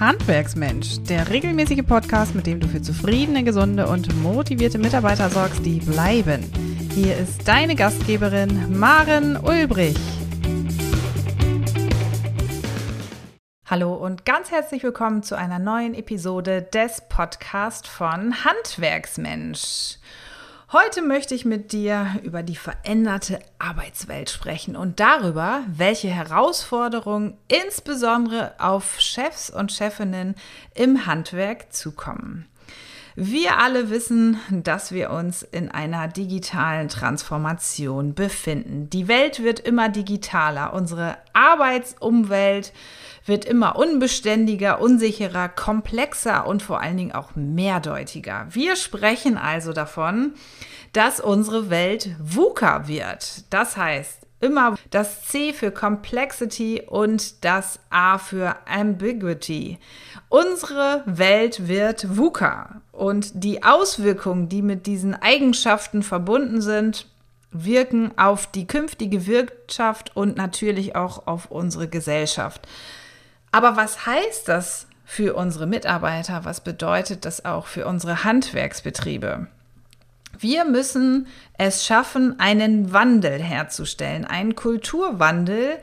Handwerksmensch, der regelmäßige Podcast, mit dem du für zufriedene, gesunde und motivierte Mitarbeiter sorgst, die bleiben. Hier ist deine Gastgeberin Maren Ulbrich. Hallo und ganz herzlich willkommen zu einer neuen Episode des Podcasts von Handwerksmensch. Heute möchte ich mit dir über die veränderte Arbeitswelt sprechen und darüber, welche Herausforderungen insbesondere auf Chefs und Chefinnen im Handwerk zukommen. Wir alle wissen, dass wir uns in einer digitalen Transformation befinden. Die Welt wird immer digitaler, unsere Arbeitsumwelt wird immer unbeständiger, unsicherer, komplexer und vor allen Dingen auch mehrdeutiger. Wir sprechen also davon, dass unsere Welt VUCA wird. Das heißt, immer das C für Complexity und das A für Ambiguity. Unsere Welt wird VUCA und die Auswirkungen, die mit diesen Eigenschaften verbunden sind, wirken auf die künftige Wirtschaft und natürlich auch auf unsere Gesellschaft. Aber was heißt das für unsere Mitarbeiter? Was bedeutet das auch für unsere Handwerksbetriebe? Wir müssen es schaffen, einen Wandel herzustellen, einen Kulturwandel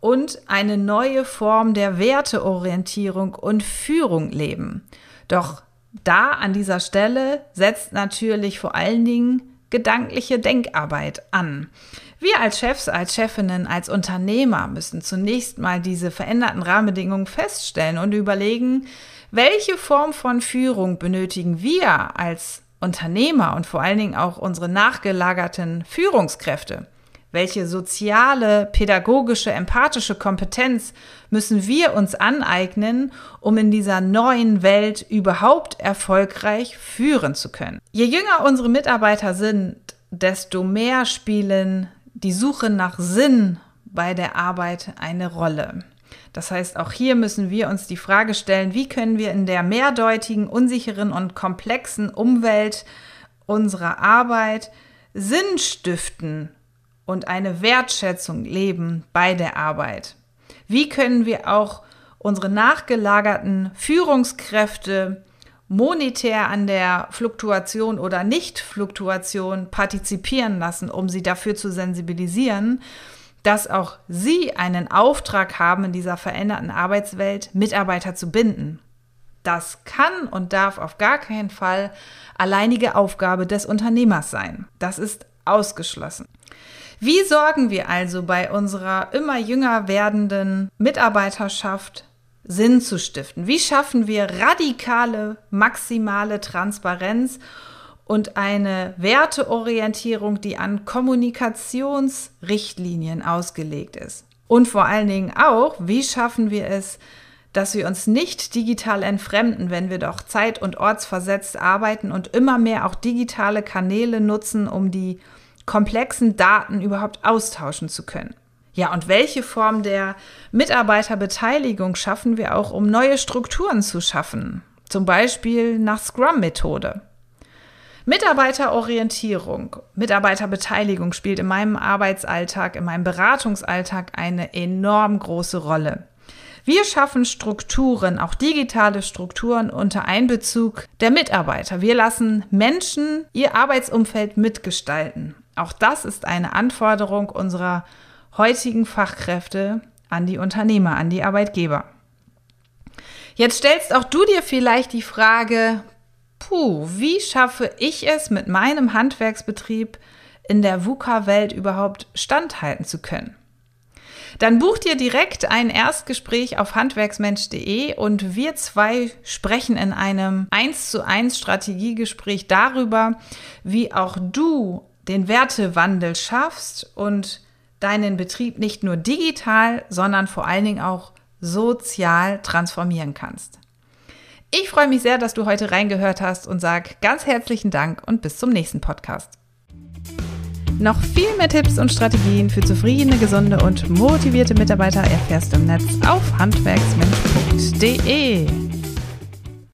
und eine neue Form der Werteorientierung und Führung leben. Doch da an dieser Stelle setzt natürlich vor allen Dingen gedankliche Denkarbeit an. Wir als Chefs, als Chefinnen, als Unternehmer müssen zunächst mal diese veränderten Rahmenbedingungen feststellen und überlegen, welche Form von Führung benötigen wir als Unternehmer und vor allen Dingen auch unsere nachgelagerten Führungskräfte. Welche soziale, pädagogische, empathische Kompetenz müssen wir uns aneignen, um in dieser neuen Welt überhaupt erfolgreich führen zu können? Je jünger unsere Mitarbeiter sind, desto mehr spielen die Suche nach Sinn bei der Arbeit eine Rolle. Das heißt, auch hier müssen wir uns die Frage stellen, wie können wir in der mehrdeutigen, unsicheren und komplexen Umwelt unserer Arbeit Sinn stiften und eine Wertschätzung leben bei der Arbeit? Wie können wir auch unsere nachgelagerten Führungskräfte monetär an der Fluktuation oder Nicht-Fluktuation partizipieren lassen, um sie dafür zu sensibilisieren, dass auch sie einen Auftrag haben, in dieser veränderten Arbeitswelt Mitarbeiter zu binden. Das kann und darf auf gar keinen Fall alleinige Aufgabe des Unternehmers sein. Das ist ausgeschlossen. Wie sorgen wir also bei unserer immer jünger werdenden Mitarbeiterschaft Sinn zu stiften? Wie schaffen wir radikale, maximale Transparenz und eine Werteorientierung, die an Kommunikationsrichtlinien ausgelegt ist? Und vor allen Dingen auch, wie schaffen wir es, dass wir uns nicht digital entfremden, wenn wir doch zeit- und ortsversetzt arbeiten und immer mehr auch digitale Kanäle nutzen, um die komplexen Daten überhaupt austauschen zu können. Ja, und welche Form der Mitarbeiterbeteiligung schaffen wir auch, um neue Strukturen zu schaffen? Zum Beispiel nach Scrum-Methode. Mitarbeiterorientierung, Mitarbeiterbeteiligung spielt in meinem Arbeitsalltag, in meinem Beratungsalltag eine enorm große Rolle. Wir schaffen Strukturen, auch digitale Strukturen unter Einbezug der Mitarbeiter. Wir lassen Menschen ihr Arbeitsumfeld mitgestalten. Auch das ist eine Anforderung unserer heutigen Fachkräfte an die Unternehmer, an die Arbeitgeber. Jetzt stellst auch du dir vielleicht die Frage, puh, wie schaffe ich es mit meinem Handwerksbetrieb in der VUCA-Welt überhaupt standhalten zu können? Dann buch dir direkt ein Erstgespräch auf handwerksmensch.de und wir zwei sprechen in einem 1 zu 1 Strategiegespräch darüber, wie auch du den Wertewandel schaffst und deinen Betrieb nicht nur digital, sondern vor allen Dingen auch sozial transformieren kannst. Ich freue mich sehr, dass du heute reingehört hast und sage ganz herzlichen Dank und bis zum nächsten Podcast. Noch viel mehr Tipps und Strategien für zufriedene, gesunde und motivierte Mitarbeiter erfährst du im Netz auf handwerksmensch.de.